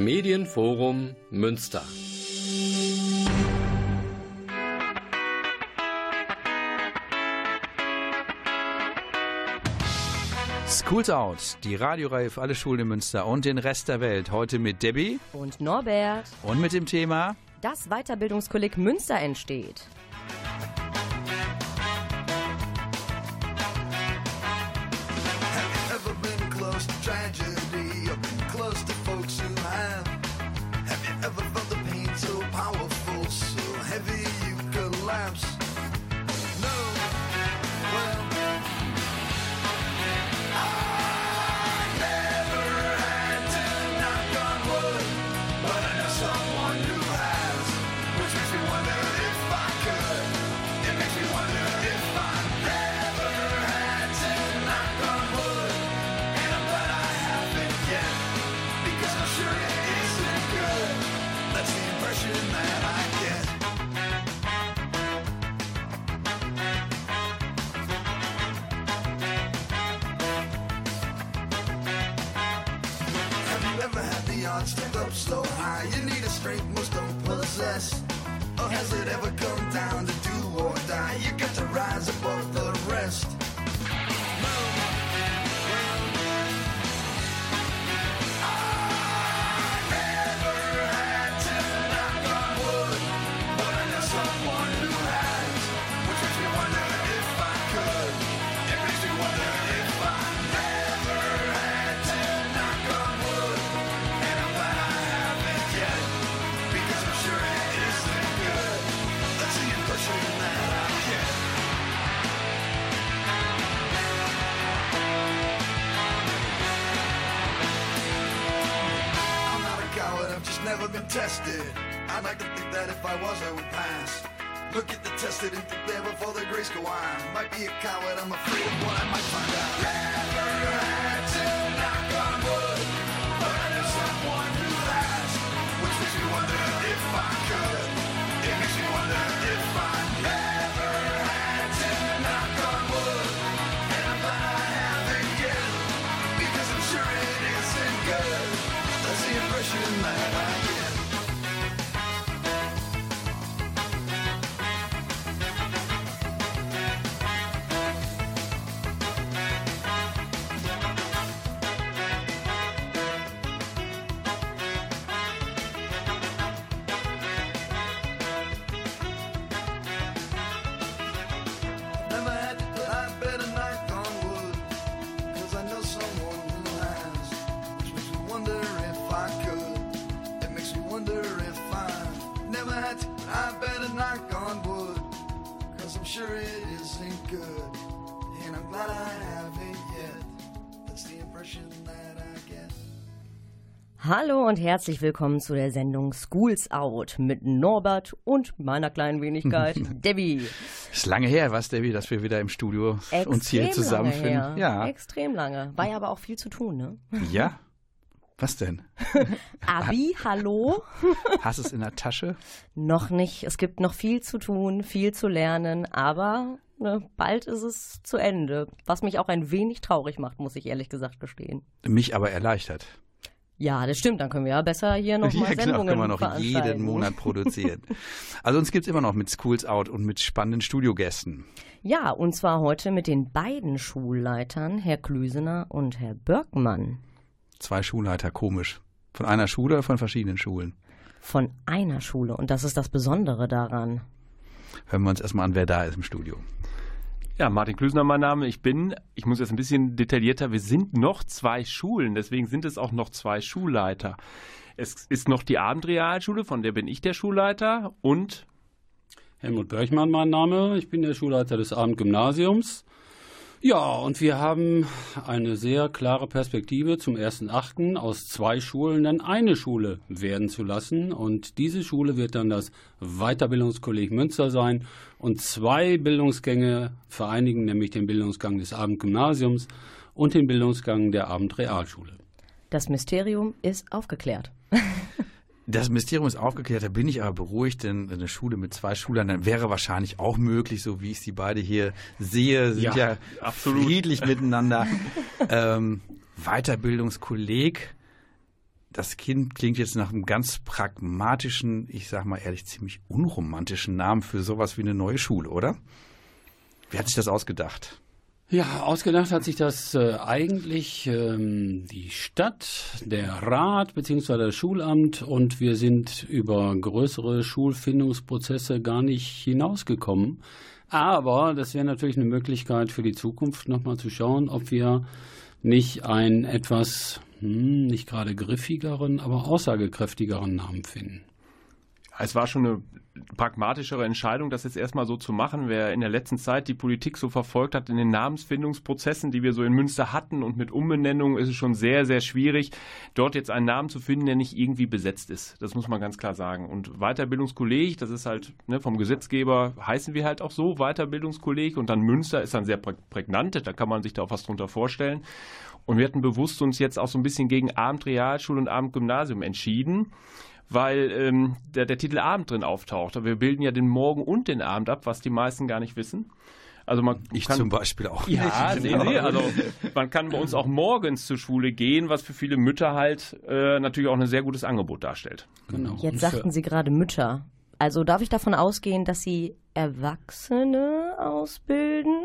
Medienforum Münster. Schools Out, die Radioreihe für alle Schulen in Münster und den Rest der Welt. Heute mit Debbie und Norbert und mit dem Thema Das Weiterbildungskolleg Münster entsteht. you need a straight most don't possess. Or has it ever come down to do or die? You got to rise above the rest. Tested. I'd like to think that if I was, I would pass. Look at the tested and think there before the grace go on. Might be a coward, I'm afraid of what I might find out. Hallo und herzlich willkommen zu der Sendung Schools Out mit Norbert und meiner kleinen Wenigkeit Debbie. Ist lange her, was, Debbie, dass wir wieder im Studio uns hier Extrem zusammenfinden. Ja. Extrem lange. War ja aber auch viel zu tun, ne? Ja? Was denn? Abi, hallo? Hast du es in der Tasche? noch nicht. Es gibt noch viel zu tun, viel zu lernen, aber ne, bald ist es zu Ende. Was mich auch ein wenig traurig macht, muss ich ehrlich gesagt gestehen. Mich aber erleichtert. Ja, das stimmt. Dann können wir ja besser hier nochmal ja, genau, Sendungen können wir noch jeden Monat produzieren. also uns gibt es immer noch mit Schools Out und mit spannenden Studiogästen. Ja, und zwar heute mit den beiden Schulleitern, Herr Klüsener und Herr Börkmann. Zwei Schulleiter, komisch. Von einer Schule oder von verschiedenen Schulen? Von einer Schule. Und das ist das Besondere daran. Hören wir uns erstmal an, wer da ist im Studio. Ja, Martin Klüsner mein Name. Ich bin, ich muss jetzt ein bisschen detaillierter, wir sind noch zwei Schulen, deswegen sind es auch noch zwei Schulleiter. Es ist noch die Abendrealschule, von der bin ich der Schulleiter und Helmut Börchmann mein Name. Ich bin der Schulleiter des Abendgymnasiums. Ja, und wir haben eine sehr klare Perspektive zum 1.8. aus zwei Schulen dann eine Schule werden zu lassen. Und diese Schule wird dann das Weiterbildungskolleg Münster sein und zwei Bildungsgänge vereinigen, nämlich den Bildungsgang des Abendgymnasiums und den Bildungsgang der Abendrealschule. Das Mysterium ist aufgeklärt. Das Mysterium ist aufgeklärt, da bin ich aber beruhigt, denn eine Schule mit zwei Schülern wäre wahrscheinlich auch möglich, so wie ich sie beide hier sehe, sind ja, Ja, absolut. friedlich miteinander. ähm, Weiterbildungskolleg, das Kind klingt jetzt nach einem ganz pragmatischen, ich sag mal ehrlich, ziemlich unromantischen Namen für sowas wie eine neue Schule, oder? Wer hat sich das ausgedacht? Ja, ausgedacht hat sich das äh, eigentlich ähm, die Stadt, der Rat bzw. das Schulamt und wir sind über größere Schulfindungsprozesse gar nicht hinausgekommen. Aber das wäre natürlich eine Möglichkeit für die Zukunft nochmal zu schauen, ob wir nicht einen etwas hm, nicht gerade griffigeren, aber aussagekräftigeren Namen finden. Es war schon eine pragmatischere Entscheidung, das jetzt erstmal so zu machen. Wer in der letzten Zeit die Politik so verfolgt hat in den Namensfindungsprozessen, die wir so in Münster hatten und mit Umbenennungen, ist es schon sehr, sehr schwierig, dort jetzt einen Namen zu finden, der nicht irgendwie besetzt ist. Das muss man ganz klar sagen. Und Weiterbildungskolleg, das ist halt ne, vom Gesetzgeber, heißen wir halt auch so, Weiterbildungskolleg. Und dann Münster ist dann sehr prägnant, da kann man sich da auch was drunter vorstellen. Und wir hatten bewusst uns jetzt auch so ein bisschen gegen Abendrealschule und Abendgymnasium entschieden weil ähm, der, der Titel Abend drin auftaucht. Wir bilden ja den Morgen und den Abend ab, was die meisten gar nicht wissen. Also man ich kann, zum Beispiel auch. Ja, nicht. nee, nee, also man kann bei uns auch morgens zur Schule gehen, was für viele Mütter halt äh, natürlich auch ein sehr gutes Angebot darstellt. Genau. Jetzt sagten Sie gerade Mütter. Also darf ich davon ausgehen, dass Sie Erwachsene ausbilden?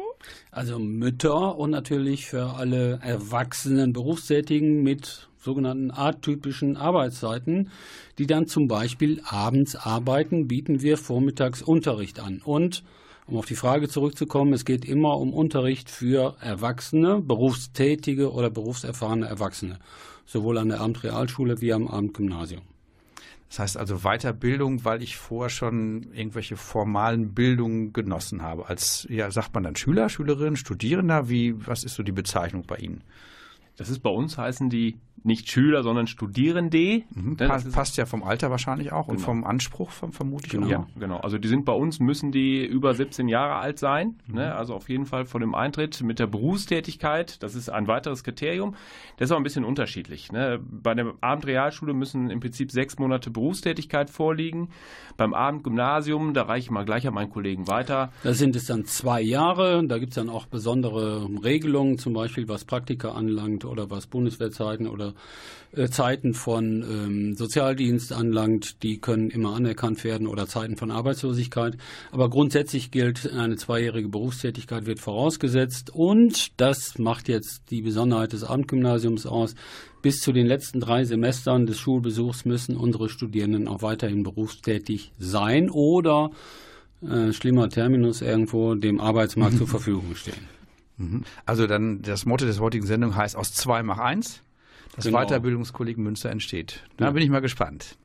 Also Mütter und natürlich für alle erwachsenen Berufstätigen mit sogenannten atypischen Arbeitszeiten, die dann zum Beispiel abends arbeiten, bieten wir vormittags Unterricht an. Und um auf die Frage zurückzukommen, es geht immer um Unterricht für Erwachsene, berufstätige oder berufserfahrene Erwachsene, sowohl an der Abendrealschule wie am Abendgymnasium. Das heißt also Weiterbildung, weil ich vorher schon irgendwelche formalen Bildungen genossen habe. Als, ja, sagt man dann Schüler, Schülerin, Studierender? Wie, was ist so die Bezeichnung bei Ihnen? Das ist bei uns heißen die nicht Schüler, sondern Studierende. Mhm, ne, passt, passt ja vom Alter wahrscheinlich auch genau. und vom Anspruch vom, vermutlich genau. auch. Ja, genau. Also die sind bei uns, müssen die über 17 Jahre alt sein. Mhm. Ne? Also auf jeden Fall vor dem Eintritt mit der Berufstätigkeit. Das ist ein weiteres Kriterium. Das ist auch ein bisschen unterschiedlich. Ne? Bei der Abendrealschule müssen im Prinzip sechs Monate Berufstätigkeit vorliegen. Beim Abendgymnasium, da reiche ich mal gleich an meinen Kollegen weiter. Da sind es dann zwei Jahre. Da gibt es dann auch besondere Regelungen, zum Beispiel was Praktika anlangt oder was Bundeswehrzeiten oder äh, Zeiten von ähm, Sozialdienst anlangt, die können immer anerkannt werden oder Zeiten von Arbeitslosigkeit. Aber grundsätzlich gilt, eine zweijährige Berufstätigkeit wird vorausgesetzt und das macht jetzt die Besonderheit des Abendgymnasiums aus. Bis zu den letzten drei Semestern des Schulbesuchs müssen unsere Studierenden auch weiterhin berufstätig sein oder äh, schlimmer Terminus irgendwo dem Arbeitsmarkt zur Verfügung stehen. Mhm. Also dann das Motto des heutigen Sendung heißt aus zwei mach eins das genau. Weiterbildungskolleg Münster entsteht. Da ja. bin ich mal gespannt.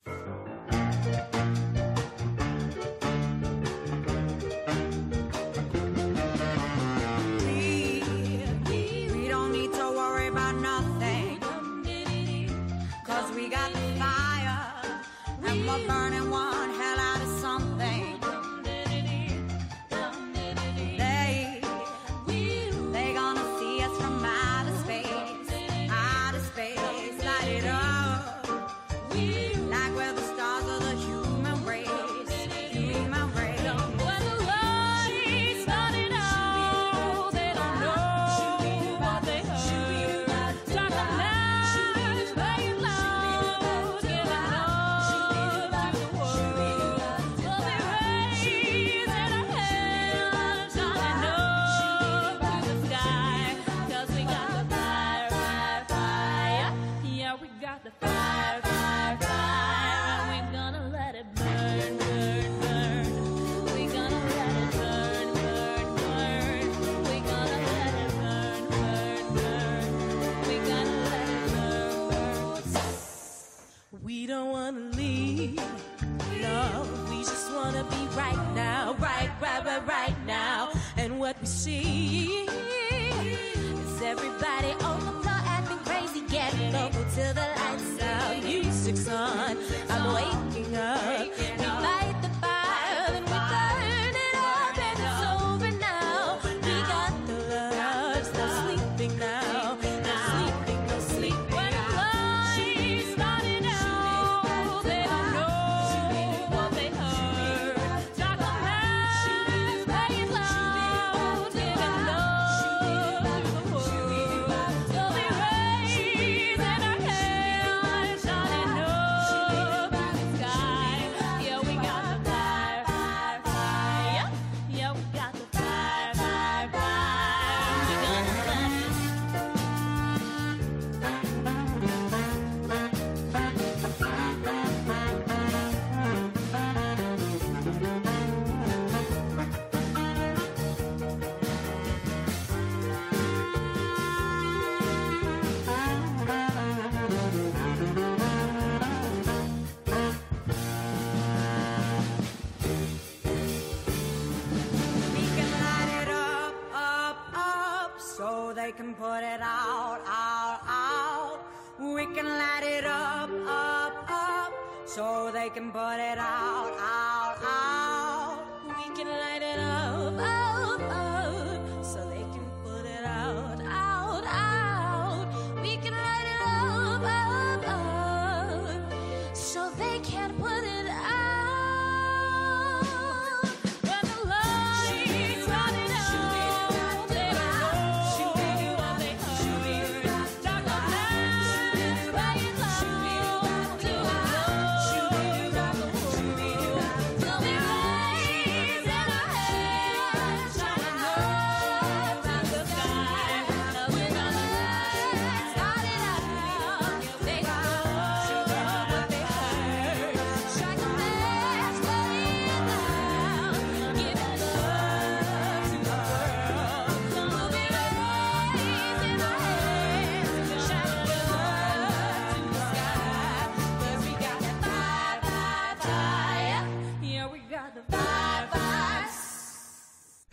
they can put it out, out, out. We can light it up, up, up. So they can put it out, out, out. We can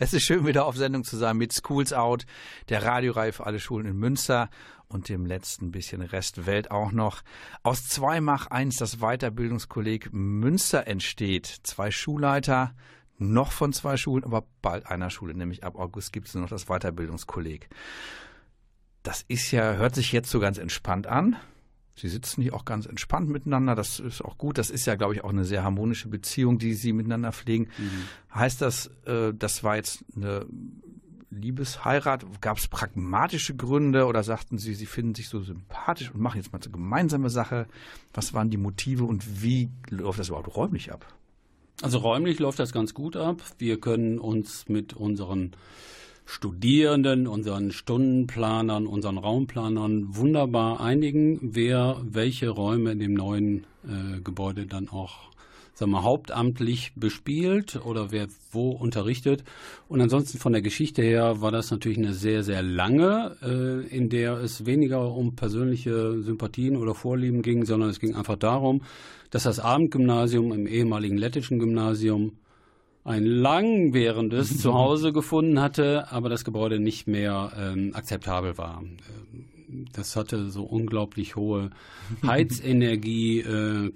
Es ist schön, wieder auf Sendung zu sein mit Schools Out, der Radioreihe für alle Schulen in Münster und dem letzten bisschen Rest Welt auch noch. Aus zwei Mach eins das Weiterbildungskolleg Münster entsteht. Zwei Schulleiter, noch von zwei Schulen, aber bald einer Schule, nämlich ab August gibt es nur noch das Weiterbildungskolleg. Das ist ja, hört sich jetzt so ganz entspannt an. Sie sitzen hier auch ganz entspannt miteinander. Das ist auch gut. Das ist ja, glaube ich, auch eine sehr harmonische Beziehung, die Sie miteinander pflegen. Heißt das, äh, das war jetzt eine Liebesheirat? Gab es pragmatische Gründe oder sagten Sie, Sie finden sich so sympathisch und machen jetzt mal eine gemeinsame Sache? Was waren die Motive und wie läuft das überhaupt räumlich ab? Also räumlich läuft das ganz gut ab. Wir können uns mit unseren Studierenden, unseren Stundenplanern, unseren Raumplanern wunderbar einigen, wer welche Räume in dem neuen äh, Gebäude dann auch sagen wir, hauptamtlich bespielt oder wer wo unterrichtet. Und ansonsten von der Geschichte her war das natürlich eine sehr, sehr lange, äh, in der es weniger um persönliche Sympathien oder Vorlieben ging, sondern es ging einfach darum, dass das Abendgymnasium im ehemaligen lettischen Gymnasium ein langwährendes Zuhause gefunden hatte, aber das Gebäude nicht mehr ähm, akzeptabel war. Ähm, Das hatte so unglaublich hohe Heizenergie, äh,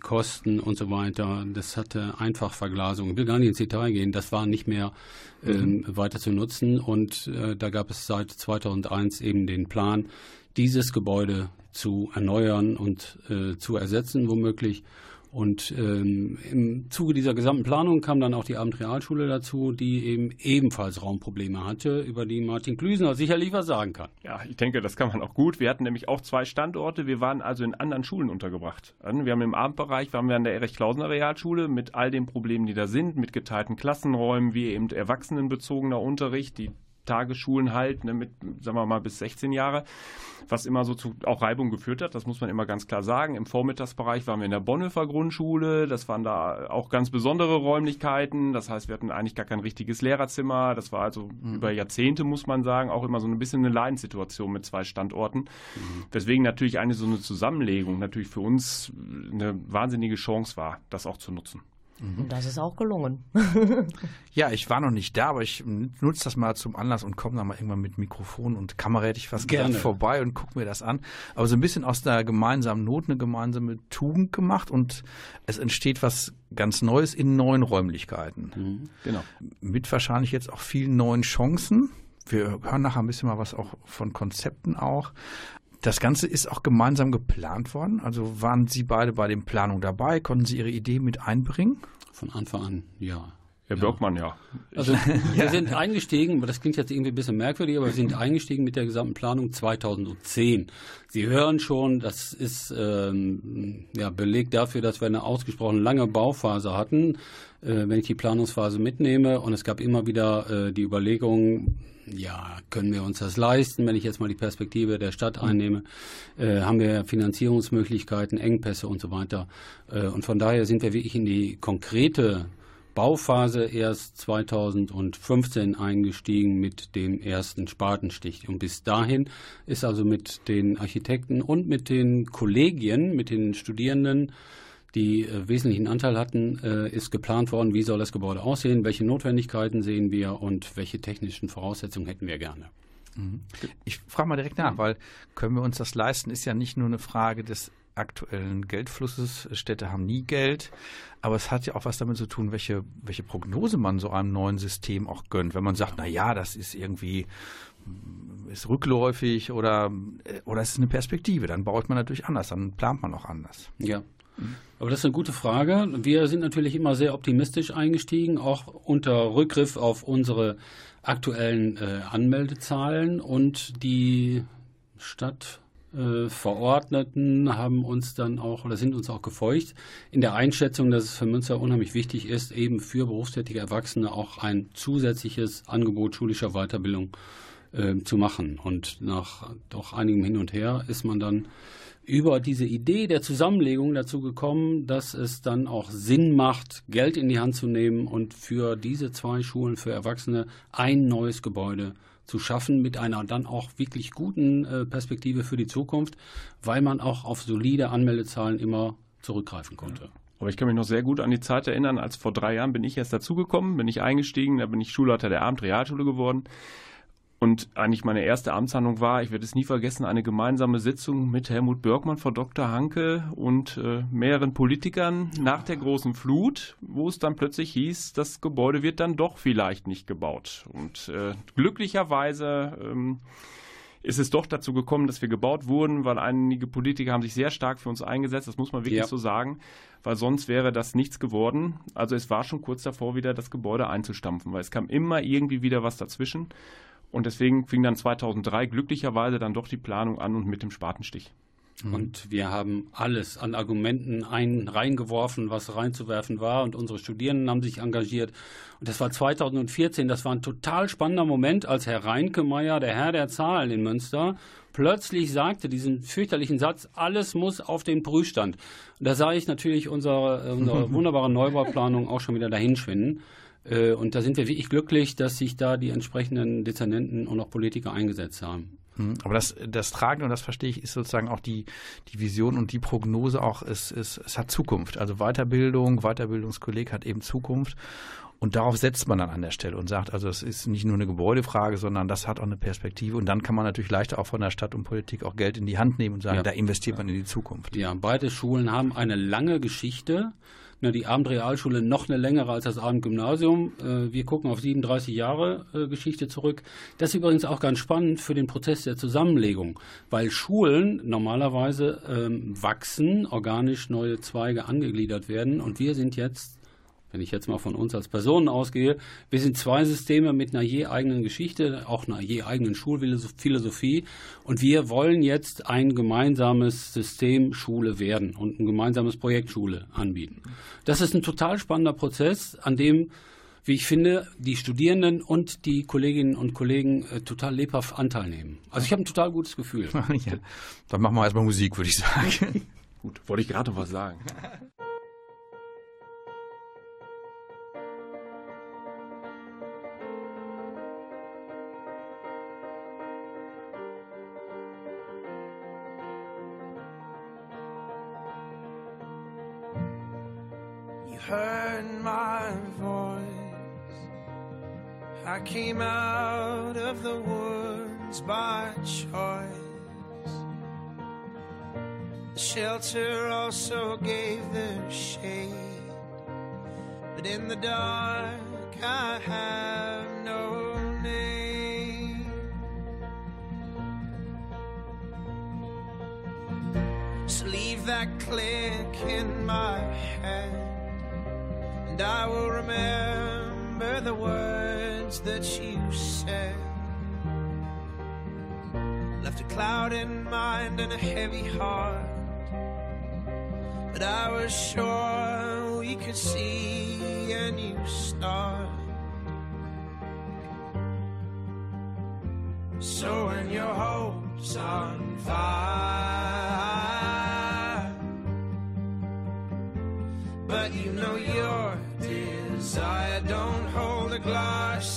und so weiter. Das hatte einfach Verglasung. Ich will gar nicht ins Detail gehen. Das war nicht mehr ähm, weiter zu nutzen. Und äh, da gab es seit 2001 eben den Plan, dieses Gebäude zu erneuern und äh, zu ersetzen, womöglich. Und ähm, im Zuge dieser gesamten Planung kam dann auch die Abendrealschule dazu, die eben ebenfalls Raumprobleme hatte, über die Martin Klüsener sicherlich was sagen kann. Ja, ich denke, das kann man auch gut. Wir hatten nämlich auch zwei Standorte. Wir waren also in anderen Schulen untergebracht. Wir haben im Abendbereich, waren wir an der Erich-Klausener Realschule mit all den Problemen, die da sind, mit geteilten Klassenräumen, wie eben erwachsenenbezogener Unterricht, die Tagesschulen halt, ne, mit, sagen wir mal, bis 16 Jahre, was immer so zu auch Reibung geführt hat, das muss man immer ganz klar sagen. Im Vormittagsbereich waren wir in der Bonhoeffer Grundschule, das waren da auch ganz besondere Räumlichkeiten, das heißt, wir hatten eigentlich gar kein richtiges Lehrerzimmer, das war also mhm. über Jahrzehnte, muss man sagen, auch immer so ein bisschen eine Leidenssituation mit zwei Standorten, mhm. weswegen natürlich eine so eine Zusammenlegung natürlich für uns eine wahnsinnige Chance war, das auch zu nutzen. Und das ist auch gelungen. ja, ich war noch nicht da, aber ich nutze das mal zum Anlass und komme dann mal irgendwann mit Mikrofon und Kamera, hätte ich fast Gerne. gesagt, vorbei und gucke mir das an. Aber so ein bisschen aus der gemeinsamen Not eine gemeinsame Tugend gemacht und es entsteht was ganz Neues in neuen Räumlichkeiten. Mhm. Genau. Mit wahrscheinlich jetzt auch vielen neuen Chancen. Wir hören nachher ein bisschen mal was auch von Konzepten auch. Das Ganze ist auch gemeinsam geplant worden. Also waren Sie beide bei den Planungen dabei? Konnten Sie Ihre Idee mit einbringen? Von Anfang an, ja. Herr Birkmann, ja. Also wir sind eingestiegen, das klingt jetzt irgendwie ein bisschen merkwürdig, aber wir sind eingestiegen mit der gesamten Planung 2010. Sie hören schon, das ist ähm, ja, Beleg dafür, dass wir eine ausgesprochen lange Bauphase hatten, äh, wenn ich die Planungsphase mitnehme. Und es gab immer wieder äh, die Überlegung, ja, können wir uns das leisten, wenn ich jetzt mal die Perspektive der Stadt einnehme? Äh, haben wir Finanzierungsmöglichkeiten, Engpässe und so weiter? Äh, und von daher sind wir wirklich in die konkrete Bauphase erst 2015 eingestiegen mit dem ersten Spatenstich. Und bis dahin ist also mit den Architekten und mit den Kollegien, mit den Studierenden, die äh, wesentlichen Anteil hatten, äh, ist geplant worden, wie soll das Gebäude aussehen, welche Notwendigkeiten sehen wir und welche technischen Voraussetzungen hätten wir gerne. Ich frage mal direkt nach, weil können wir uns das leisten, ist ja nicht nur eine Frage des aktuellen Geldflusses. Städte haben nie Geld, aber es hat ja auch was damit zu tun, welche, welche Prognose man so einem neuen System auch gönnt. Wenn man sagt, na ja, das ist irgendwie ist rückläufig oder, oder es ist eine Perspektive, dann baut man natürlich anders, dann plant man auch anders. Ja. Aber das ist eine gute Frage. Wir sind natürlich immer sehr optimistisch eingestiegen, auch unter Rückgriff auf unsere aktuellen äh, Anmeldezahlen und die Stadtverordneten haben uns dann auch oder sind uns auch gefeucht in der Einschätzung, dass es für Münster unheimlich wichtig ist, eben für berufstätige Erwachsene auch ein zusätzliches Angebot schulischer Weiterbildung äh, zu machen. Und nach doch einigem Hin und Her ist man dann über diese Idee der Zusammenlegung dazu gekommen, dass es dann auch Sinn macht, Geld in die Hand zu nehmen und für diese zwei Schulen für Erwachsene ein neues Gebäude zu schaffen mit einer dann auch wirklich guten äh, Perspektive für die Zukunft, weil man auch auf solide Anmeldezahlen immer zurückgreifen konnte. Aber ich kann mich noch sehr gut an die Zeit erinnern, als vor drei Jahren bin ich erst dazugekommen, bin ich eingestiegen, da bin ich Schulleiter der Abendrealschule geworden. Und eigentlich meine erste Amtshandlung war, ich werde es nie vergessen, eine gemeinsame Sitzung mit Helmut Börkmann, Frau Dr. Hanke und äh, mehreren Politikern nach der großen Flut, wo es dann plötzlich hieß, das Gebäude wird dann doch vielleicht nicht gebaut. Und äh, glücklicherweise ähm, ist es doch dazu gekommen, dass wir gebaut wurden, weil einige Politiker haben sich sehr stark für uns eingesetzt, das muss man wirklich Ja. so sagen, weil sonst wäre das nichts geworden. Also es war schon kurz davor, wieder das Gebäude einzustampfen, weil es kam immer irgendwie wieder was dazwischen. Und deswegen fing dann 2003 glücklicherweise dann doch die Planung an und mit dem Spatenstich. Und wir haben alles an Argumenten ein, reingeworfen, was reinzuwerfen war. Und unsere Studierenden haben sich engagiert. Und das war 2014. Das war ein total spannender Moment, als Herr Reinkemeyer, der Herr der Zahlen in Münster, plötzlich sagte diesen fürchterlichen Satz, alles muss auf den Prüfstand. Und da sah ich natürlich unsere, unsere wunderbare Neubauplanung auch schon wieder dahinschwinden. Äh, Und da sind wir wirklich glücklich, dass sich da die entsprechenden Dezernenten und auch Politiker eingesetzt haben. Mhm. Aber das, das Tragende, und das verstehe ich, ist sozusagen auch die, die Vision und die Prognose auch, es, es, es hat Zukunft. Also Weiterbildung, Weiterbildungskolleg hat eben Zukunft. Und darauf setzt man dann an der Stelle und sagt, also es ist nicht nur eine Gebäudefrage, sondern das hat auch eine Perspektive. Und dann kann man natürlich leichter auch von der Stadt und Politik auch Geld in die Hand nehmen und sagen, Ja. da investiert man in die Zukunft. Ja, beide Schulen haben eine lange Geschichte. Ne, Die Abendrealschule noch eine längere als das Abendgymnasium. Äh, Wir gucken auf 37 Jahre äh, Geschichte zurück. Das ist übrigens auch ganz spannend für den Prozess der Zusammenlegung, weil Schulen normalerweise ähm, wachsen, organisch neue Zweige angegliedert werden und wir sind jetzt wenn ich jetzt mal von uns als Personen ausgehe, wir sind zwei Systeme mit einer je eigenen Geschichte, auch einer je eigenen Schulphilosophie und wir wollen jetzt ein gemeinsames System Schule werden und ein gemeinsames Projekt Schule anbieten. Das ist ein total spannender Prozess, an dem wie ich finde, die Studierenden und die Kolleginnen und Kollegen äh, total lebhaft Anteil nehmen. Also ich habe ein total gutes Gefühl. ja. Dann machen wir erstmal Musik, würde ich sagen. Gut, wollte ich gerade noch was sagen. came out of the woods by choice. The shelter also gave their shade. But in the dark, I have no name. So leave that click in my head, and I will remember the words that you said. Left a cloud in mind and a heavy heart, but I was sure we could see a new start. So when your hopes on fire, but you know your desire. Don't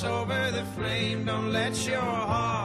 over the flame. Don't let your heart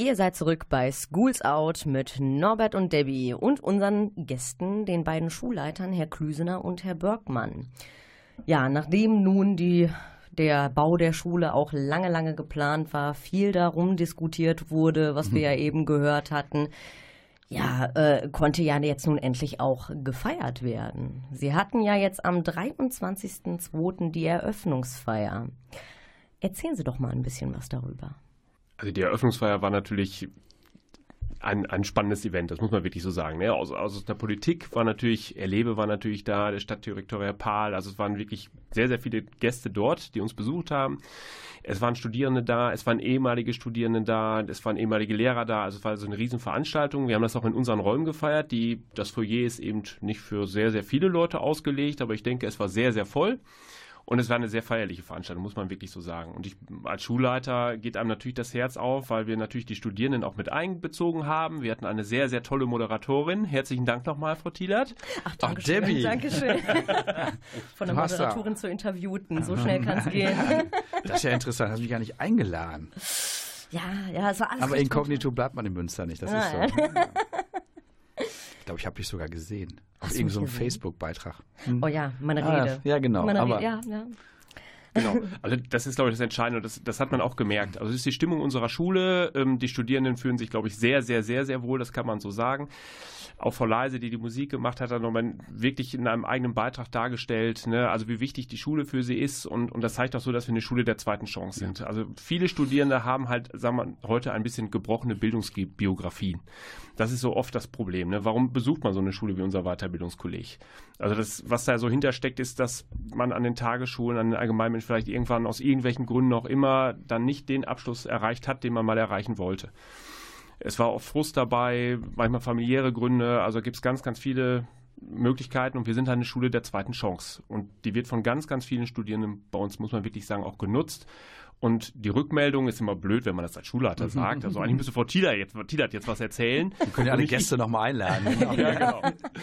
Ihr seid zurück bei Schools Out mit Norbert und Debbie und unseren Gästen, den beiden Schulleitern, Herr Klüsener und Herr Bergmann. Ja, nachdem nun die, der Bau der Schule auch lange, lange geplant war, viel darum diskutiert wurde, was wir ja eben gehört hatten, ja, äh, konnte ja jetzt nun endlich auch gefeiert werden. Sie hatten ja jetzt am 23.02. die Eröffnungsfeier. Erzählen Sie doch mal ein bisschen was darüber. Also die Eröffnungsfeier war natürlich ein, ein spannendes Event, das muss man wirklich so sagen. Ne? Aus, aus der Politik war natürlich, Erlebe war natürlich da, der Stadtdirektor Herr Pahl, also es waren wirklich sehr, sehr viele Gäste dort, die uns besucht haben. Es waren Studierende da, es waren ehemalige Studierende da, es waren ehemalige Lehrer da, also es war so eine Riesenveranstaltung. Wir haben das auch in unseren Räumen gefeiert. Die, das Foyer ist eben nicht für sehr, sehr viele Leute ausgelegt, aber ich denke, es war sehr, sehr voll. Und es war eine sehr feierliche Veranstaltung, muss man wirklich so sagen. Und ich, als Schulleiter geht einem natürlich das Herz auf, weil wir natürlich die Studierenden auch mit einbezogen haben. Wir hatten eine sehr, sehr tolle Moderatorin. Herzlichen Dank nochmal, Frau Thielert. Ach, Ach, Debbie. Dankeschön. Von der Moderatorin zur Interviewten. So schnell kann es gehen. Das ist ja interessant, hast mich gar nicht eingeladen. Ja, ja, es war alles Aber inkognito bleibt man in Münster nicht, das ist so. Glaube, ich habe dich sogar gesehen. Auf irgendeinem gesehen? Facebook-Beitrag. Oh ja, meine Ah, Rede. ja, genau, Meine aber- Rede, ja, ja. Genau. Also das ist, glaube ich, das Entscheidende das, das hat man auch gemerkt. Also es ist die Stimmung unserer Schule. Ähm, die Studierenden fühlen sich, glaube ich, sehr, sehr, sehr, sehr wohl, das kann man so sagen. Auch Frau Leise, die die Musik gemacht hat, hat nochmal wirklich in einem eigenen Beitrag dargestellt, ne? also wie wichtig die Schule für sie ist und, und das zeigt auch so, dass wir eine Schule der zweiten Chance sind. Also viele Studierende haben halt, sagen wir, heute ein bisschen gebrochene Bildungsbiografien. Das ist so oft das Problem. Ne? Warum besucht man so eine Schule wie unser Weiterbildungskolleg? Also das, was da so hintersteckt, ist, dass man an den Tagesschulen, an den Allgemeinmilch vielleicht irgendwann aus irgendwelchen Gründen auch immer dann nicht den Abschluss erreicht hat, den man mal erreichen wollte. Es war oft Frust dabei, manchmal familiäre Gründe, also gibt es ganz, ganz viele Möglichkeiten und wir sind eine Schule der zweiten Chance. Und die wird von ganz, ganz vielen Studierenden bei uns, muss man wirklich sagen, auch genutzt. Und die Rückmeldung ist immer blöd, wenn man das als Schulleiter sagt. Also eigentlich müsste Frau Thielert jetzt, Thielert jetzt was erzählen. Wir können ja alle Gäste nochmal einladen. ja, genau.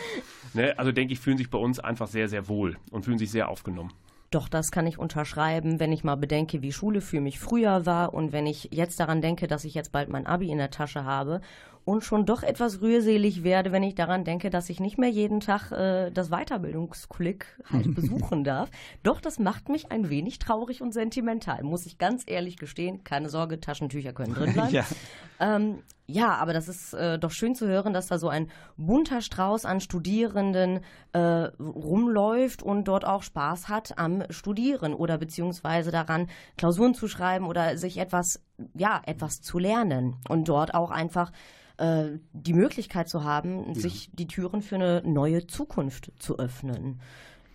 ne, also denke ich, fühlen sich bei uns einfach sehr, sehr wohl und fühlen sich sehr aufgenommen. Doch, das kann ich unterschreiben, wenn ich mal bedenke, wie Schule für mich früher war und wenn ich jetzt daran denke, dass ich jetzt bald mein Abi in der Tasche habe und schon doch etwas rührselig werde, wenn ich daran denke, dass ich nicht mehr jeden Tag äh, das Weiterbildungskolleg halt besuchen darf. Doch, das macht mich ein wenig traurig und sentimental, muss ich ganz ehrlich gestehen. Keine Sorge, Taschentücher können drin bleiben. Ja. Ähm, ja, aber das ist äh, doch schön zu hören, dass da so ein bunter Strauß an Studierenden äh, rumläuft und dort auch Spaß hat am Studieren oder beziehungsweise daran, Klausuren zu schreiben oder sich etwas ja, etwas zu lernen und dort auch einfach äh, die Möglichkeit zu haben, sich die Türen für eine neue Zukunft zu öffnen.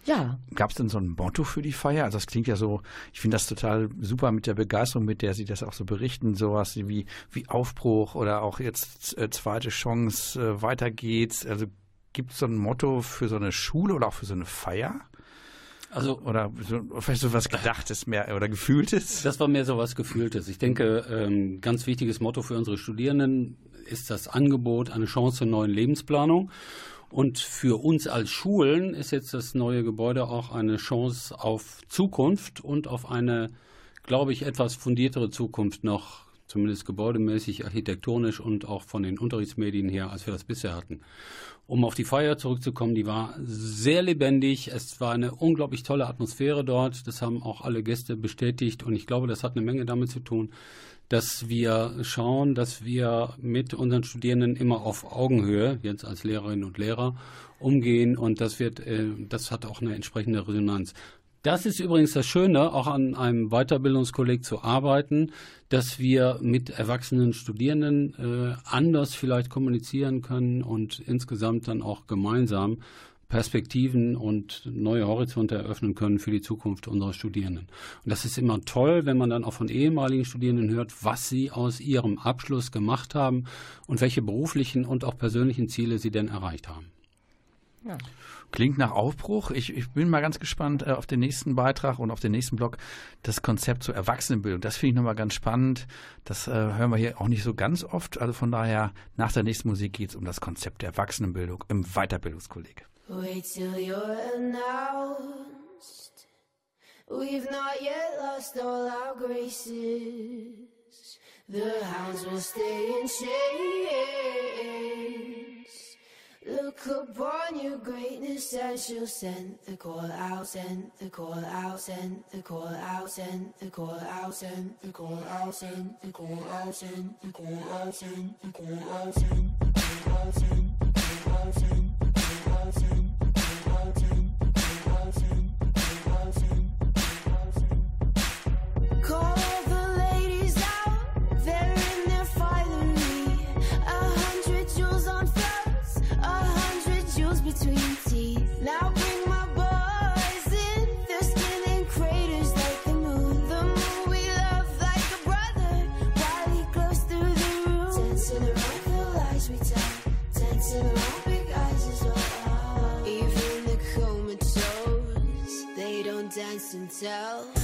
Ja, Gab es denn so ein Motto für die Feier? Also das klingt ja so, ich finde das total super mit der Begeisterung, mit der Sie das auch so berichten, sowas wie, wie Aufbruch oder auch jetzt äh, zweite Chance, äh, weiter geht's. Also gibt es so ein Motto für so eine Schule oder auch für so eine Feier? Also Oder so, vielleicht so was Gedachtes mehr oder Gefühltes? Das war mehr so was Gefühltes. Ich denke, ähm, ganz wichtiges Motto für unsere Studierenden ist das Angebot, eine Chance zur neuen Lebensplanung. Und für uns als Schulen ist jetzt das neue Gebäude auch eine Chance auf Zukunft und auf eine, glaube ich, etwas fundiertere Zukunft noch, zumindest gebäudemäßig, architektonisch und auch von den Unterrichtsmedien her, als wir das bisher hatten. Um auf die Feier zurückzukommen, die war sehr lebendig. Es war eine unglaublich tolle Atmosphäre dort. Das haben auch alle Gäste bestätigt. Und ich glaube, das hat eine Menge damit zu tun, dass wir schauen, dass wir mit unseren Studierenden immer auf Augenhöhe, jetzt als Lehrerinnen und Lehrer, umgehen. Und das wird, äh, das hat auch eine entsprechende Resonanz. Das ist übrigens das Schöne, auch an einem Weiterbildungskolleg zu arbeiten, dass wir mit erwachsenen Studierenden äh, anders vielleicht kommunizieren können und insgesamt dann auch gemeinsam Perspektiven und neue Horizonte eröffnen können für die Zukunft unserer Studierenden. Und das ist immer toll, wenn man dann auch von ehemaligen Studierenden hört, was sie aus ihrem Abschluss gemacht haben und welche beruflichen und auch persönlichen Ziele sie denn erreicht haben. Klingt nach Aufbruch. Ich, ich bin mal ganz gespannt äh, auf den nächsten Beitrag und auf den nächsten Blog. Das Konzept zur Erwachsenenbildung. Das finde ich nochmal ganz spannend. Das äh, hören wir hier auch nicht so ganz oft. Also von daher, nach der nächsten Musik geht es um das Konzept der Erwachsenenbildung im Weiterbildungskolleg. Wait till you're announced. We've not yet lost all our graces. The hounds will stay in chains. Look upon your greatness as you'll send the call out, send the call out, send the call out, send the call out, send the call out, send the call out, send the call out, send the call out, send the call out, send the call out, send the call and tell.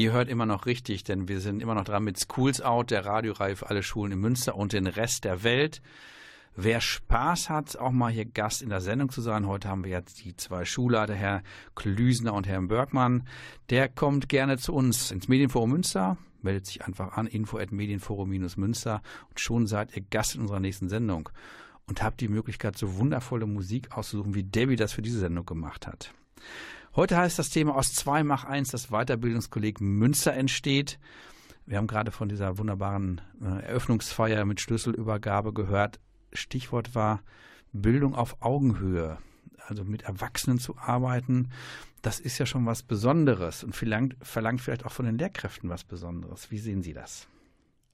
Ihr hört immer noch richtig, denn wir sind immer noch dran mit Schools Out, der Radioreihe für alle Schulen in Münster und den Rest der Welt. Wer Spaß hat, auch mal hier Gast in der Sendung zu sein, heute haben wir jetzt die zwei Schulleiter, Herr Klüsner und Herrn Bergmann, der kommt gerne zu uns ins Medienforum Münster, meldet sich einfach an, info at medienforum-münster und schon seid ihr Gast in unserer nächsten Sendung und habt die Möglichkeit, so wundervolle Musik auszusuchen, wie Debbie das für diese Sendung gemacht hat. Heute heißt das Thema aus 2 mach 1, das Weiterbildungskolleg Münster entsteht. Wir haben gerade von dieser wunderbaren äh, Eröffnungsfeier mit Schlüsselübergabe gehört. Stichwort war Bildung auf Augenhöhe. Also mit Erwachsenen zu arbeiten, das ist ja schon was Besonderes und verlangt, verlangt vielleicht auch von den Lehrkräften was Besonderes. Wie sehen Sie das?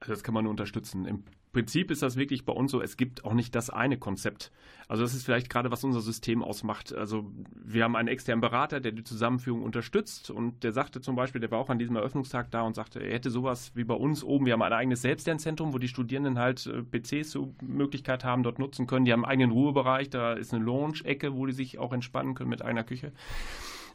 Also das kann man nur unterstützen. Im Prinzip ist das wirklich bei uns so, es gibt auch nicht das eine Konzept. Also das ist vielleicht gerade, was unser System ausmacht. Also wir haben einen externen Berater, der die Zusammenführung unterstützt und der sagte zum Beispiel, der war auch an diesem Eröffnungstag da und sagte, er hätte sowas wie bei uns oben. Wir haben ein eigenes Selbstlernzentrum, wo die Studierenden halt äh, PCs zur Möglichkeit haben, dort nutzen können. Die haben einen eigenen Ruhebereich, da ist eine Lounge-Ecke, wo die sich auch entspannen können mit einer Küche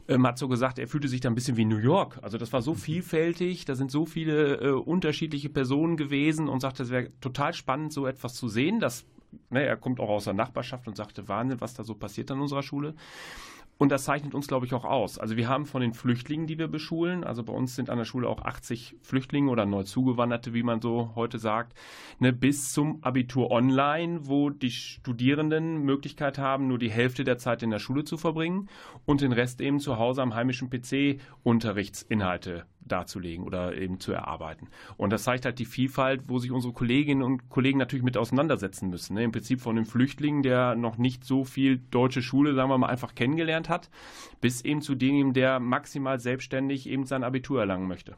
ähm, hat so gesagt, er fühlte sich da ein bisschen wie New York. Also das war so vielfältig, da sind so viele äh, unterschiedliche Personen gewesen und sagte, es wäre total spannend, so etwas zu sehen. Das, ne, er kommt auch aus der Nachbarschaft und sagte, Wahnsinn, was da so passiert an unserer Schule. Und das zeichnet uns, glaube ich, auch aus. Also wir haben von den Flüchtlingen, die wir beschulen, also bei uns sind an der Schule auch 80 Flüchtlinge oder neu zugewanderte, wie man so heute sagt, ne, bis zum Abitur online, wo die Studierenden Möglichkeit haben, nur die Hälfte der Zeit in der Schule zu verbringen und den Rest eben zu Hause am heimischen PC Unterrichtsinhalte darzulegen oder eben zu erarbeiten. Und das zeigt halt die Vielfalt, wo sich unsere Kolleginnen und Kollegen natürlich mit auseinandersetzen müssen. Ne? Im Prinzip von dem Flüchtling, der noch nicht so viel deutsche Schule, sagen wir mal, einfach kennengelernt hat, bis eben zu dem, der maximal selbstständig eben sein Abitur erlangen möchte.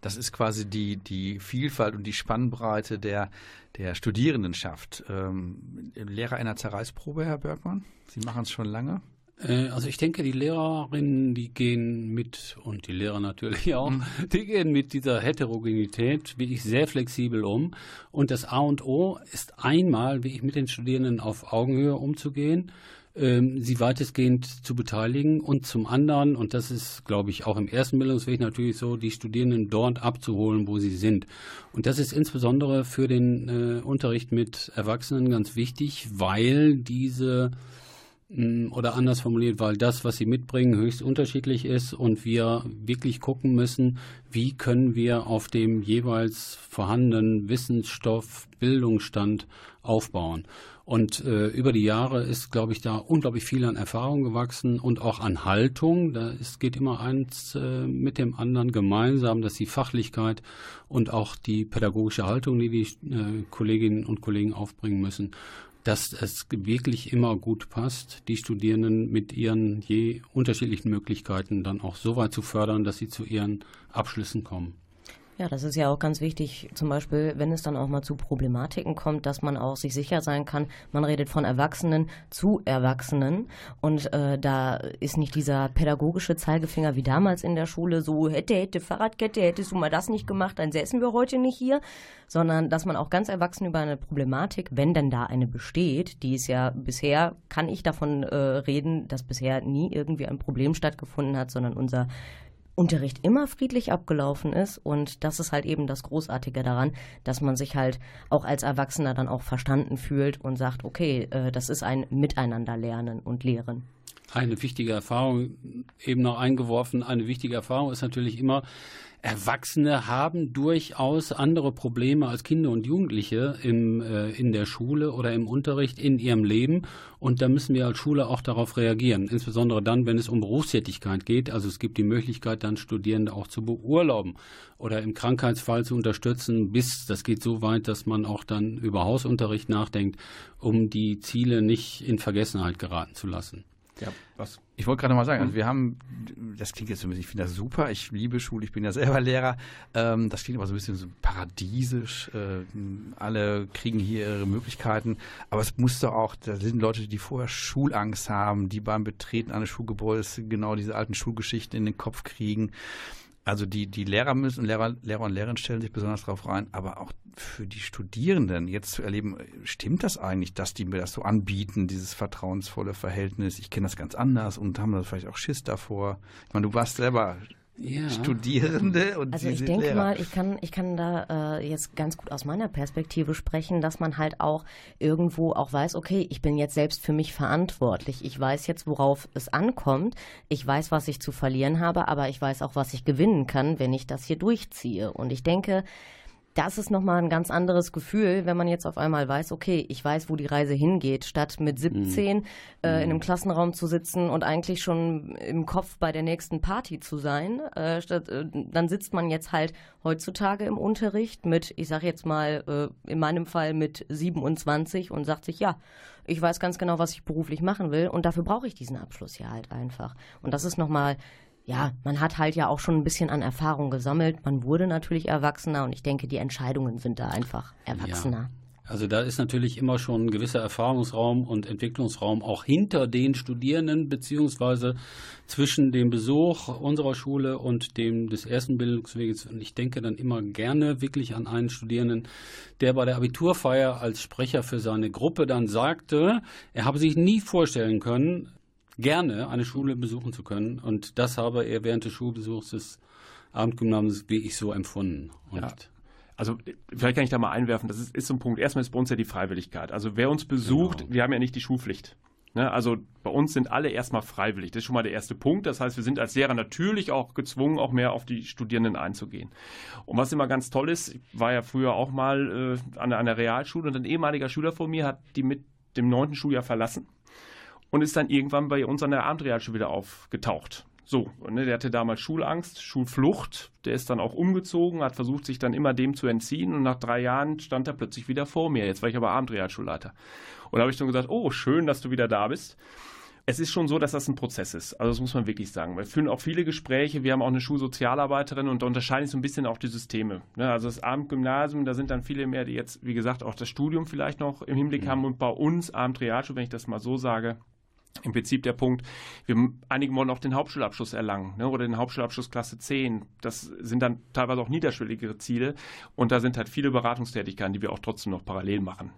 Das ist quasi die, die Vielfalt und die Spannbreite der, der Studierendenschaft. Ähm, Lehrer einer Zerreißprobe, Herr Bergmann? Sie machen es schon lange? Äh, Also ich denke, die Lehrerinnen, die gehen mit, und die Lehrer natürlich auch, die gehen mit dieser Heterogenität wirklich sehr flexibel um. Und das A und O ist einmal, wie ich mit den Studierenden auf Augenhöhe umzugehen, ähm, sie weitestgehend zu beteiligen und zum anderen, und das ist, glaube ich, auch im ersten Bildungsweg natürlich so, die Studierenden dort abzuholen, wo sie sind. Und das ist insbesondere für den äh, Unterricht mit Erwachsenen ganz wichtig, weil diese oder anders formuliert, weil das, was sie mitbringen, höchst unterschiedlich ist und wir wirklich gucken müssen, wie können wir auf dem jeweils vorhandenen Wissensstoff, Bildungsstand aufbauen. Und äh, über die Jahre ist, glaube ich, da unglaublich viel an Erfahrung gewachsen und auch an Haltung. Da ist, geht immer eins äh, mit dem anderen gemeinsam, dass die Fachlichkeit und auch die pädagogische Haltung, die die äh, Kolleginnen und Kollegen aufbringen müssen, dass es wirklich immer gut passt, die Studierenden mit ihren je unterschiedlichen Möglichkeiten dann auch so weit zu fördern, dass sie zu ihren Abschlüssen kommen. Ja, das ist ja auch ganz wichtig, zum Beispiel, wenn es dann auch mal zu Problematiken kommt, dass man auch sich sicher sein kann, man redet von Erwachsenen zu Erwachsenen. Und äh, da ist nicht dieser pädagogische Zeigefinger wie damals in der Schule, so hätte, hätte, Fahrradkette, hättest du mal das nicht gemacht, dann säßen wir heute nicht hier, sondern dass man auch ganz erwachsen über eine Problematik, wenn denn da eine besteht, die ist ja bisher, kann ich davon äh, reden, dass bisher nie irgendwie ein Problem stattgefunden hat, sondern unser Unterricht immer friedlich abgelaufen ist und das ist halt eben das Großartige daran, dass man sich halt auch als Erwachsener dann auch verstanden fühlt und sagt, okay, äh, das ist ein Miteinander lernen und lehren. Eine wichtige Erfahrung, eben noch eingeworfen, eine wichtige Erfahrung ist natürlich immer, Erwachsene haben durchaus andere Probleme als Kinder und Jugendliche im, äh, in der Schule oder im Unterricht in ihrem Leben. Und da müssen wir als Schule auch darauf reagieren. Insbesondere dann, wenn es um Berufstätigkeit geht. Also es gibt die Möglichkeit, dann Studierende auch zu beurlauben oder im Krankheitsfall zu unterstützen, bis das geht so weit, dass man auch dann über Hausunterricht nachdenkt, um die Ziele nicht in Vergessenheit geraten zu lassen. Ja, was? Ich wollte gerade mal sagen, also wir haben, das klingt jetzt so ein bisschen, ich finde das super, ich liebe Schule, ich bin ja selber Lehrer, ähm, das klingt aber so ein bisschen so paradiesisch, äh, alle kriegen hier ihre Möglichkeiten, aber es muss doch auch, da sind Leute, die vorher Schulangst haben, die beim Betreten eines Schulgebäudes genau diese alten Schulgeschichten in den Kopf kriegen. Also die, die Lehrer müssen, Lehrer, Lehrer und Lehrerinnen stellen sich besonders darauf rein, aber auch für die Studierenden jetzt zu erleben, stimmt das eigentlich, dass die mir das so anbieten, dieses vertrauensvolle Verhältnis? Ich kenne das ganz anders und haben da vielleicht auch Schiss davor. Ich meine, du warst selber Ja. Studierende und Also Sie ich sind denke Lehrer. mal, ich kann, ich kann da äh, jetzt ganz gut aus meiner Perspektive sprechen, dass man halt auch irgendwo auch weiß, okay, ich bin jetzt selbst für mich verantwortlich. Ich weiß jetzt, worauf es ankommt. Ich weiß, was ich zu verlieren habe, aber ich weiß auch, was ich gewinnen kann, wenn ich das hier durchziehe. Und ich denke, das ist nochmal ein ganz anderes Gefühl, wenn man jetzt auf einmal weiß, okay, ich weiß, wo die Reise hingeht, statt mit 17 äh, in einem Klassenraum zu sitzen und eigentlich schon im Kopf bei der nächsten Party zu sein. Äh, statt, äh, dann sitzt man jetzt halt heutzutage im Unterricht mit, ich sage jetzt mal, äh, in meinem Fall mit 27 und sagt sich, ja, ich weiß ganz genau, was ich beruflich machen will und dafür brauche ich diesen Abschluss ja halt einfach. Und das ist nochmal ja, man hat halt ja auch schon ein bisschen an Erfahrung gesammelt. Man wurde natürlich erwachsener und ich denke, die Entscheidungen sind da einfach erwachsener. Also da ist natürlich immer schon ein gewisser Erfahrungsraum und Entwicklungsraum auch hinter den Studierenden beziehungsweise zwischen dem Besuch unserer Schule und dem des ersten Bildungsweges. Und ich denke dann immer gerne wirklich an einen Studierenden, der bei der Abiturfeier als Sprecher für seine Gruppe dann sagte, er habe sich nie vorstellen können, gerne eine Schule besuchen zu können. Und das habe er während des Schulbesuchs des Abendgymnasiums wie ich so empfunden. Und Ja. Also vielleicht kann ich da mal einwerfen, das ist, ist so ein Punkt. Erstmal ist bei uns ja die Freiwilligkeit. Also wer uns besucht, Genau. wir haben ja nicht die Schulpflicht. Ne? Also bei uns sind alle erstmal freiwillig. Das ist schon mal der erste Punkt. Das heißt, wir sind als Lehrer natürlich auch gezwungen, auch mehr auf die Studierenden einzugehen. Und was immer ganz toll ist, ich war ja früher auch mal äh, an einer Realschule und ein ehemaliger Schüler von mir hat die mit dem neunten Schuljahr verlassen und ist dann irgendwann bei uns an der Abendrealschule wieder aufgetaucht. So, und, ne, der hatte damals Schulangst, Schulflucht, der ist dann auch umgezogen, hat versucht, sich dann immer dem zu entziehen und nach drei Jahren stand er plötzlich wieder vor mir. Jetzt war ich aber Abendrealschulleiter. Und da habe ich dann gesagt, oh, schön, dass du wieder da bist. Es ist schon so, dass das ein Prozess ist. Also das muss man wirklich sagen. Wir führen auch viele Gespräche. Wir haben auch eine Schulsozialarbeiterin und da unterscheiden sich so ein bisschen auch die Systeme. Ne, Also das Abendgymnasium, da sind dann viele mehr, die jetzt, wie gesagt, auch das Studium vielleicht noch im Hinblick haben. Und bei uns Abendrealschule, wenn ich das mal so sage, im Prinzip der Punkt, wir einige wollen auch den Hauptschulabschluss erlangen ne, oder den Hauptschulabschluss Klasse 10. Das sind dann teilweise auch niederschwelligere Ziele und da sind halt viele Beratungstätigkeiten, die wir auch trotzdem noch parallel machen.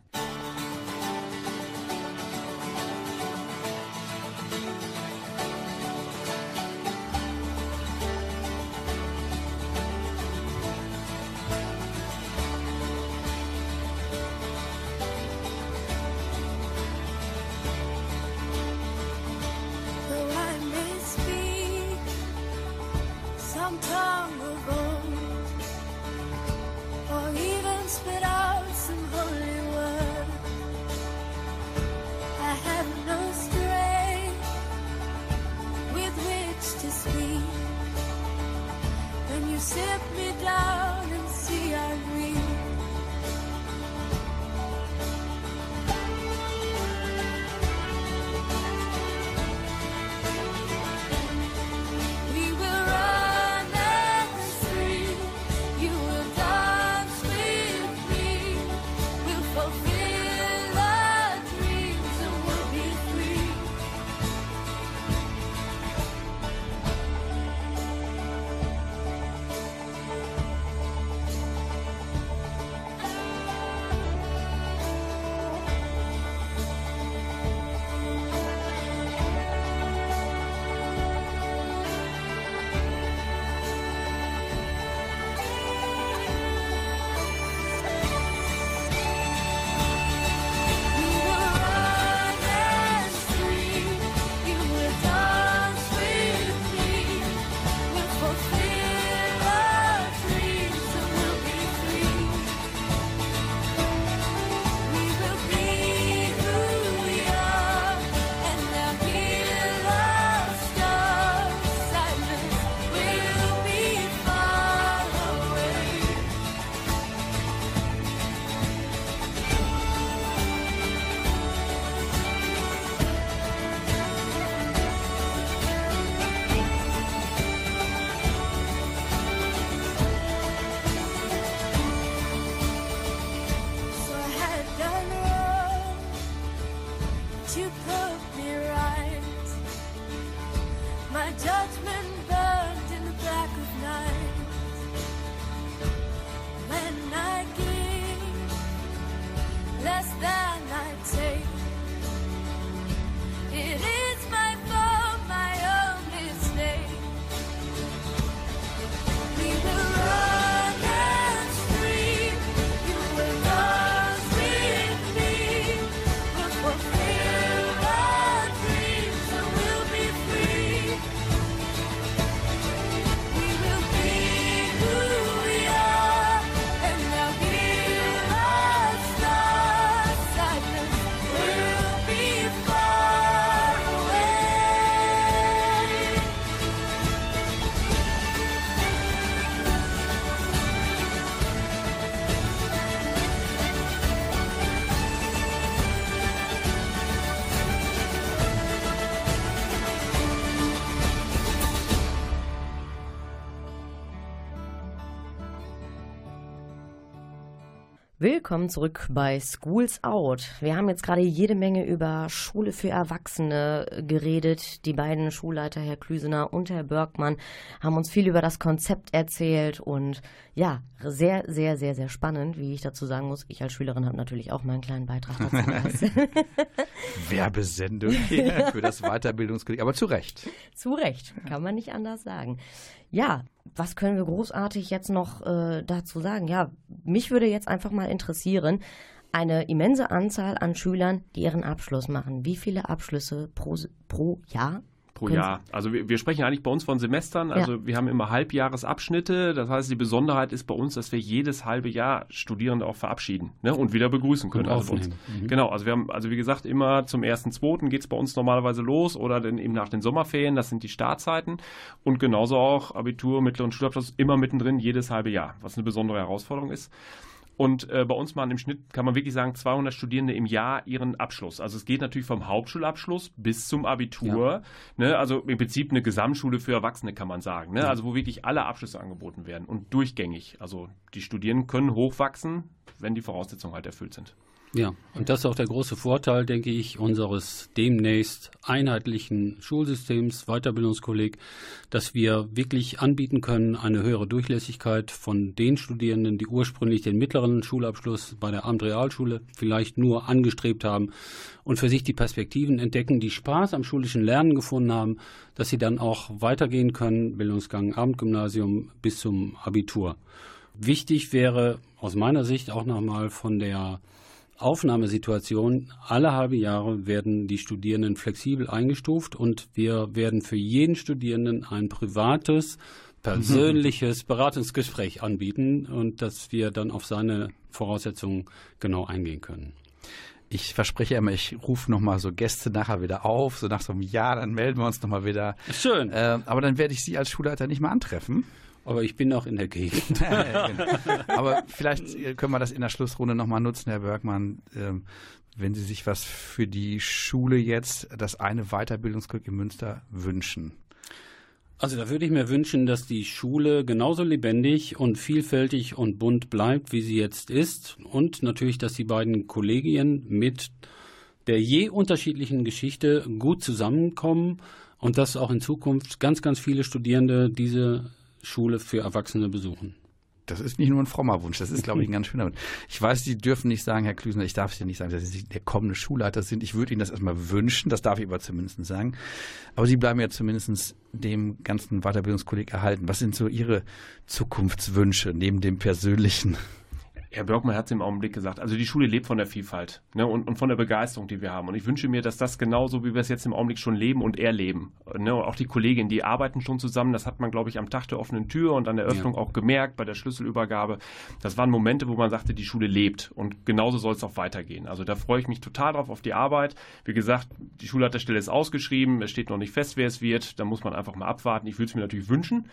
Willkommen zurück bei Schools Out. Wir haben jetzt gerade jede Menge über Schule für Erwachsene geredet. Die beiden Schulleiter, Herr Klüsener und Herr Bergmann, haben uns viel über das Konzept erzählt und ja, sehr, sehr, sehr, sehr spannend, wie ich dazu sagen muss. Ich als Schülerin habe natürlich auch meinen kleinen Beitrag dazu geleistet. Werbesendung hier für das Weiterbildungskolleg. Aber zu Recht. Zu Recht, kann man nicht anders sagen. Ja, was können wir großartig jetzt noch äh, dazu sagen? Ja, mich würde jetzt einfach mal interessieren, eine immense Anzahl an Schülern, die ihren Abschluss machen. Wie viele Abschlüsse pro, pro Jahr? Pro Können Jahr. Also wir, wir sprechen eigentlich bei uns von Semestern. Also wir haben immer Halbjahresabschnitte. Das heißt, die Besonderheit ist bei uns, dass wir jedes halbe Jahr Studierende auch verabschieden ne? und wieder begrüßen können. Also uns. Mhm. Genau, also wir haben, also wie gesagt, immer zum ersten, zweiten geht es bei uns normalerweise los oder dann eben nach den Sommerferien, das sind die Startzeiten. Und genauso auch Abitur, Mittel- und Schulabschluss immer mittendrin, jedes halbe Jahr, was eine besondere Herausforderung ist. Und äh, bei uns machen im Schnitt, kann man wirklich sagen, 200 Studierende im Jahr ihren Abschluss. Also es geht natürlich vom Hauptschulabschluss bis zum Abitur. Ne? Also im Prinzip eine Gesamtschule für Erwachsene, kann man sagen. Ne? Also wo wirklich alle Abschlüsse angeboten werden und durchgängig. Also die Studierenden können hochwachsen, wenn die Voraussetzungen halt erfüllt sind. Ja, und das ist auch der große Vorteil, denke ich, unseres demnächst einheitlichen Schulsystems, Weiterbildungskolleg, dass wir wirklich anbieten können, eine höhere Durchlässigkeit von den Studierenden, die ursprünglich den mittleren Schulabschluss bei der Abendrealschule vielleicht nur angestrebt haben und für sich die Perspektiven entdecken, die Spaß am schulischen Lernen gefunden haben, dass sie dann auch weitergehen können, Bildungsgang Abendgymnasium bis zum Abitur. Wichtig wäre aus meiner Sicht auch nochmal von der Aufnahmesituation. Alle halbe Jahre werden die Studierenden flexibel eingestuft und wir werden für jeden Studierenden ein privates, persönliches Beratungsgespräch anbieten und dass wir dann auf seine Voraussetzungen genau eingehen können. Ich verspreche immer, ich rufe nochmal so Gäste nachher wieder auf. So nach so einem Jahr, dann melden wir uns nochmal wieder. Schön, Äh, aber dann werde ich Sie als Schulleiter nicht mehr antreffen. Aber ich bin auch in der Gegend. Genau. Aber vielleicht äh, können wir das in der Schlussrunde nochmal nutzen, Herr Bergmann. Ähm, wenn Sie sich was für die Schule jetzt, das eine Weiterbildungsglück in Münster wünschen. Also da würde ich mir wünschen, dass die Schule genauso lebendig und vielfältig und bunt bleibt, wie sie jetzt ist. Und natürlich, dass die beiden Kollegien mit der je unterschiedlichen Geschichte gut zusammenkommen und dass auch in Zukunft ganz, ganz viele Studierende diese Schule für Erwachsene besuchen. Das ist nicht nur ein frommer Wunsch, das ist, glaube ich, ein ganz schöner Wunsch. Ich weiß, Sie dürfen nicht sagen, Herr Klüsener, ich darf es ja nicht sagen, dass Sie der kommende Schulleiter sind. Ich würde Ihnen das erstmal wünschen, das darf ich aber zumindest sagen. Aber Sie bleiben ja zumindest dem ganzen Weiterbildungskolleg erhalten. Was sind so Ihre Zukunftswünsche neben dem persönlichen? Herr Bergmann hat es im Augenblick gesagt. Also die Schule lebt von der Vielfalt ne, und, und von der Begeisterung, die wir haben. Und ich wünsche mir, dass das genauso, wie wir es jetzt im Augenblick schon leben und erleben. Ne, und auch die Kolleginnen, die arbeiten schon zusammen. Das hat man, glaube ich, am Tag der offenen Tür und an der Öffnung auch gemerkt, bei der Schlüsselübergabe. Das waren Momente, wo man sagte, die Schule lebt. Und genauso soll es auch weitergehen. Also da freue ich mich total drauf auf die Arbeit. Wie gesagt, die Schulleiterstelle ist ausgeschrieben. Es steht noch nicht fest, wer es wird. Da muss man einfach mal abwarten. Ich würde es mir natürlich wünschen.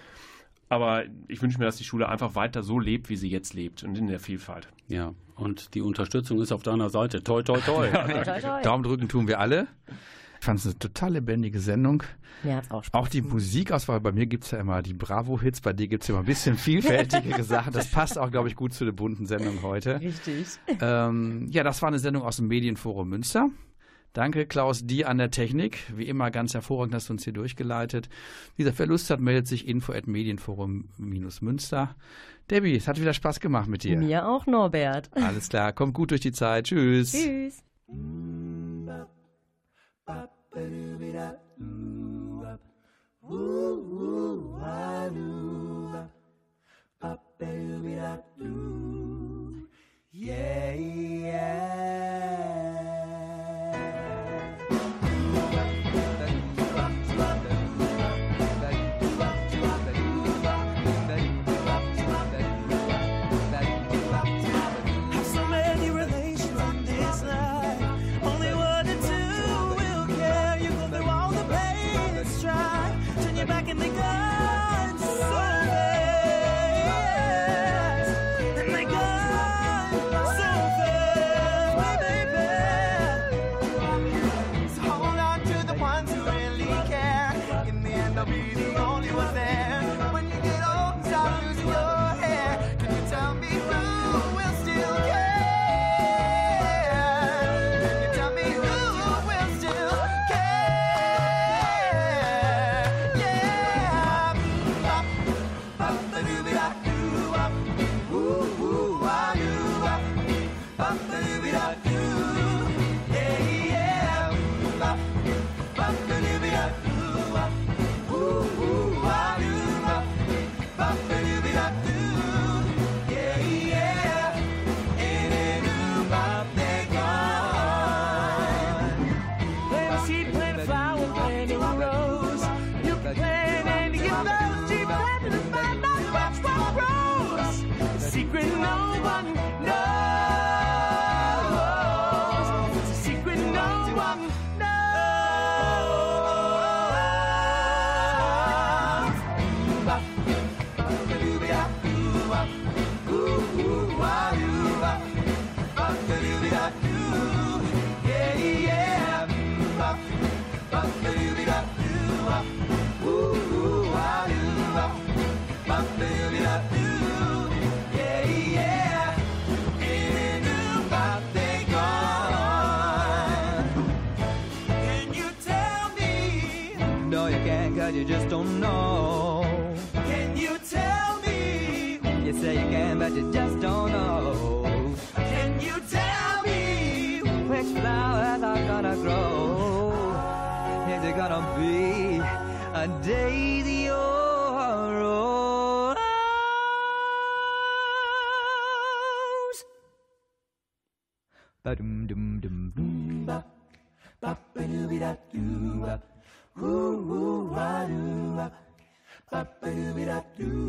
Aber ich wünsche mir, dass die Schule einfach weiter so lebt, wie sie jetzt lebt und in der Vielfalt. Ja, und die Unterstützung ist auf deiner Seite. Toi, toi, toi. Toi, toi. Daumen drücken tun wir alle. Ich fand es eine total lebendige Sendung. Mir hat's auch Spaß. Auch die Musikauswahl, bei mir gibt es ja immer die Bravo-Hits, bei dir gibt es ja immer ein bisschen vielfältigere Sachen. Das passt auch, glaube ich, gut zu der bunten Sendung heute. Richtig. Ähm, ja, das war eine Sendung aus dem Medienforum Münster. Danke, Klaus, dir an der Technik. Wie immer ganz hervorragend, hast du uns hier durchgeleitet. Dieser Verlust hat, meldet sich info at medienforum-münster. Debbie, es hat wieder Spaß gemacht mit dir. Mir auch, Norbert. Alles klar, kommt gut durch die Zeit. Tschüss. Tschüss. Have do.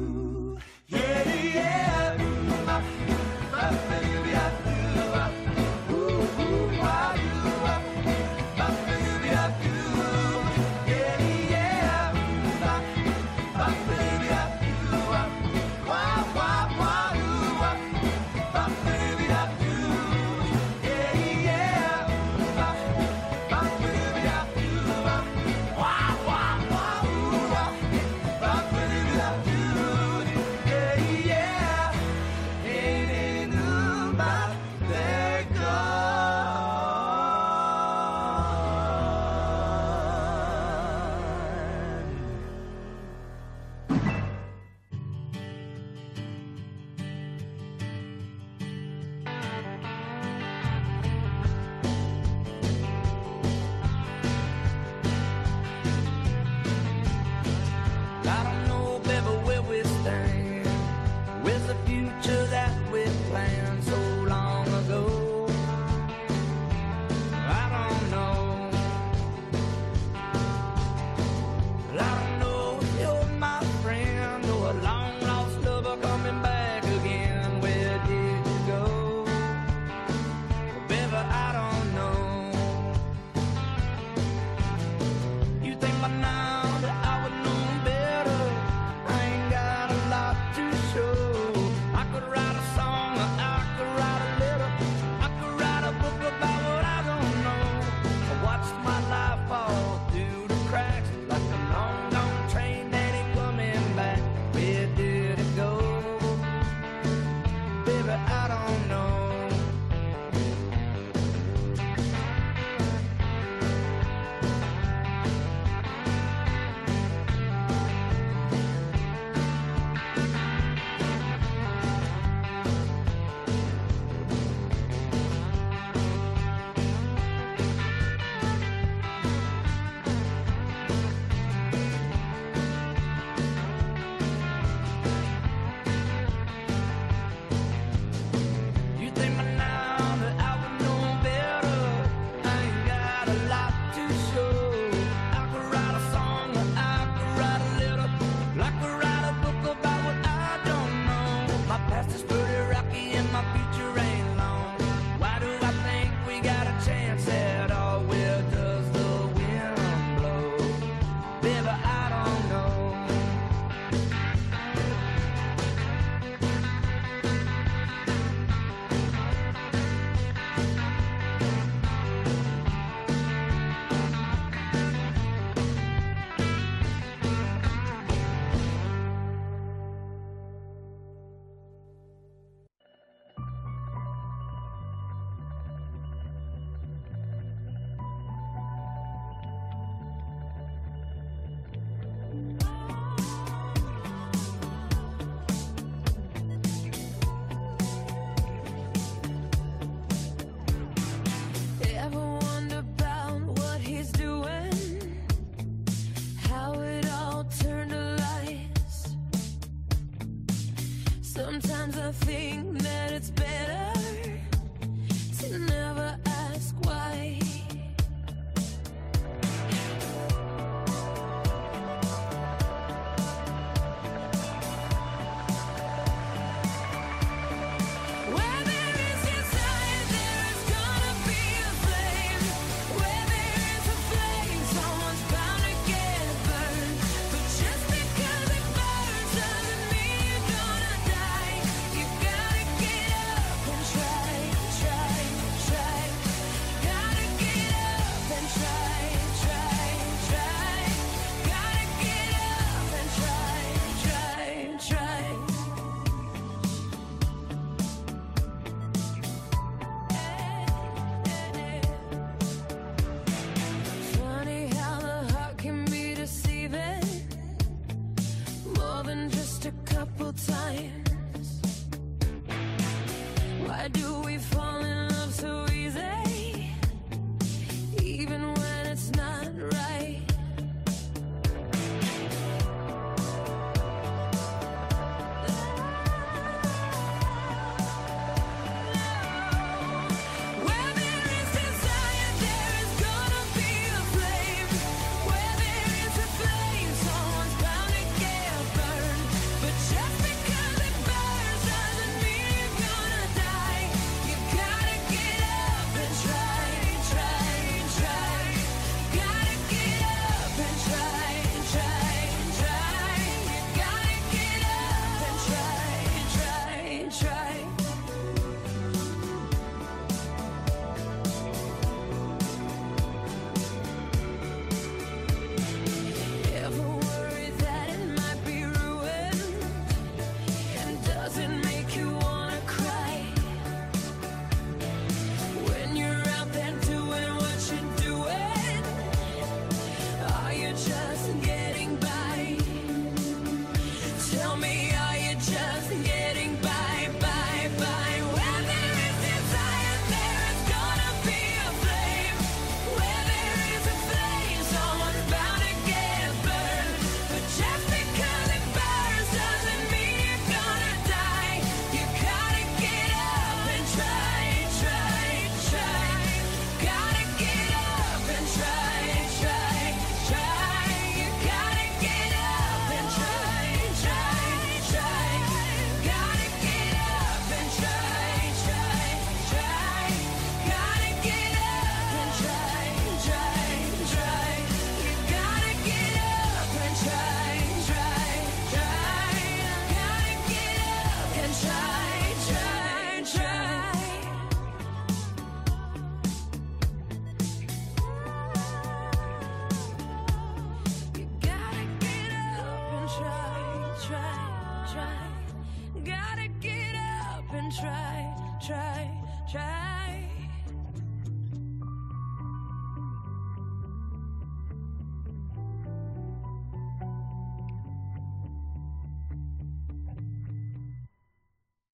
Sometimes I think that it's better